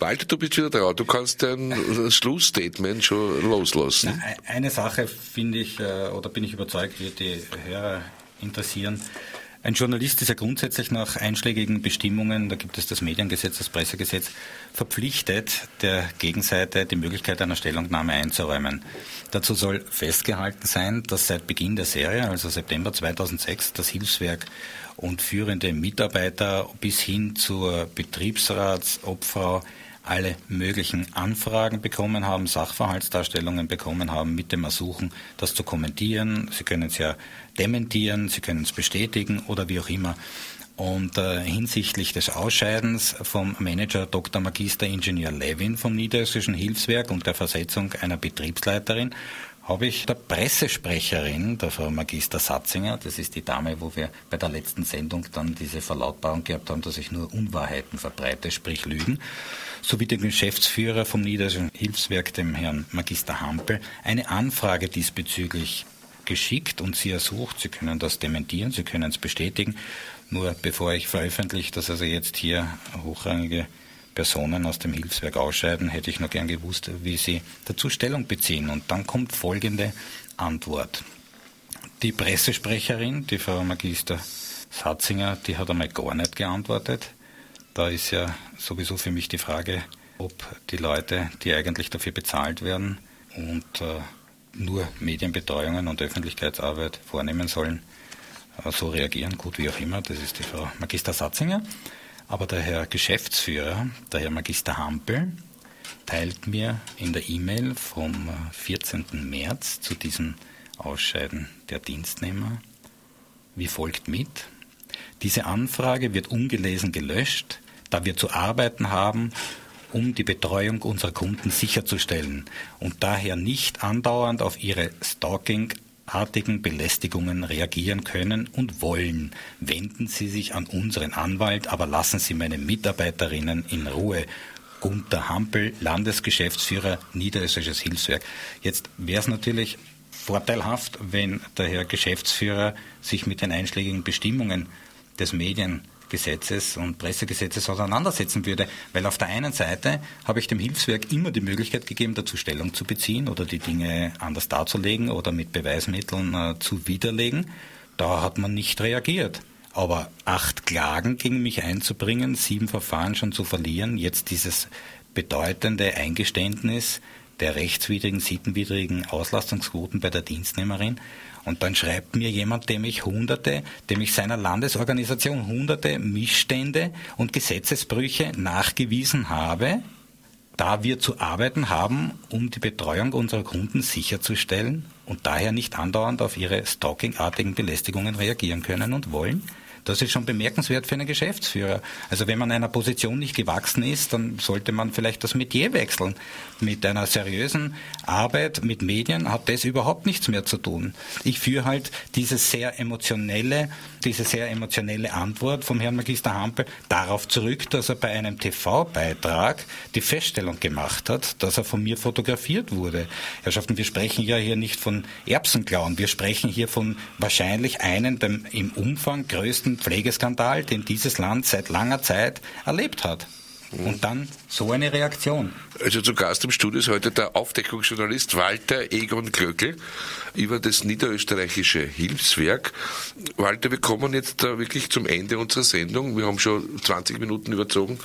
Walter, du bist wieder da. Du kannst dein Schlussstatement schon loslassen. Na, eine Sache finde ich, äh, oder bin ich überzeugt, wird die Hörer interessieren. Ein Journalist ist ja grundsätzlich nach einschlägigen Bestimmungen, da gibt es das Mediengesetz, das Pressegesetz, verpflichtet, der Gegenseite die Möglichkeit einer Stellungnahme einzuräumen. Dazu soll festgehalten sein, dass seit Beginn der Serie, also September 2006, das Hilfswerk und führende Mitarbeiter bis hin zur Betriebsratsobfrau alle möglichen Anfragen bekommen haben, Sachverhaltsdarstellungen bekommen haben, mit dem Ersuchen, das zu kommentieren. Sie können es ja dementieren, Sie können es bestätigen oder wie auch immer. Und äh, hinsichtlich des Ausscheidens vom Manager Dr. Magister Ingenieur Levin vom Niederösterreichischen Hilfswerk und der Versetzung einer Betriebsleiterin habe ich der Pressesprecherin, der Frau Magister Satzinger, das ist die Dame, wo wir bei der letzten Sendung dann diese Verlautbarung gehabt haben, dass ich nur Unwahrheiten verbreite, sprich Lügen, sowie dem Geschäftsführer vom Niederösterreichischen Hilfswerk, dem Herrn Magister Hampel, eine Anfrage diesbezüglich geschickt und sie ersucht, Sie können das dementieren, Sie können es bestätigen. Nur bevor ich veröffentliche, dass also jetzt hier hochrangige Personen aus dem Hilfswerk ausscheiden, hätte ich noch gern gewusst, wie Sie dazu Stellung beziehen. Und dann kommt folgende Antwort. Die Pressesprecherin, die Frau Magister Satzinger, die hat einmal gar nicht geantwortet. Da ist ja sowieso für mich die Frage, ob die Leute, die eigentlich dafür bezahlt werden und äh, nur Medienbetreuungen und Öffentlichkeitsarbeit vornehmen sollen, äh, so reagieren, gut wie auch immer. Das ist die Frau Magister Satzinger. Aber der Herr Geschäftsführer, der Herr Magister Hampel, teilt mir in der E-Mail vom 14. Äh, März zu diesem Ausscheiden der Dienstnehmer wie folgt mit. Diese Anfrage wird ungelesen gelöscht, da wir zu arbeiten haben, um die Betreuung unserer Kunden sicherzustellen und daher nicht andauernd auf ihre Stalking-artigen Belästigungen reagieren können und wollen. Wenden Sie sich an unseren Anwalt, aber lassen Sie meine Mitarbeiterinnen in Ruhe. Gunter Hampel, Landesgeschäftsführer Niederösterreichisches Hilfswerk. Jetzt wäre es natürlich vorteilhaft, wenn der Herr Geschäftsführer sich mit den einschlägigen Bestimmungen des Mediengesetzes und Pressegesetzes auseinandersetzen würde. Weil auf der einen Seite habe ich dem Hilfswerk immer die Möglichkeit gegeben, dazu Stellung zu beziehen oder die Dinge anders darzulegen oder mit Beweismitteln äh, zu widerlegen. Da hat man nicht reagiert. Aber acht Klagen gegen mich einzubringen, sieben Verfahren schon zu verlieren, jetzt dieses bedeutende Eingeständnis der rechtswidrigen, sittenwidrigen Auslastungsquoten bei der Dienstnehmerin, und dann schreibt mir jemand, dem ich hunderte, dem ich seiner Landesorganisation hunderte Missstände und Gesetzesbrüche nachgewiesen habe, da wir zu arbeiten haben, um die Betreuung unserer Kunden sicherzustellen und daher nicht andauernd auf ihre stalkingartigen Belästigungen reagieren können und wollen. Das ist schon bemerkenswert für einen Geschäftsführer. Also wenn man einer Position nicht gewachsen ist, dann sollte man vielleicht das Metier wechseln. Mit einer seriösen Arbeit mit Medien hat das überhaupt nichts mehr zu tun. Ich führe halt diese sehr emotionelle, diese sehr emotionelle Antwort vom Herrn Magister Hampel darauf zurück, dass er bei einem TV-Beitrag die Feststellung gemacht hat, dass er von mir fotografiert wurde. Herrschaften, wir sprechen ja hier nicht von Erbsenklauen, wir sprechen hier von wahrscheinlich einem dem im Umfang größten Pflegeskandal, den dieses Land seit langer Zeit erlebt hat. Und dann so eine Reaktion. Also zu Gast im Studio ist heute der Aufdeckungsjournalist Walter Egon Glöckl über das niederösterreichische Hilfswerk. Walter, wir kommen jetzt wirklich zum Ende unserer Sendung. Wir haben schon 20 Minuten überzogen.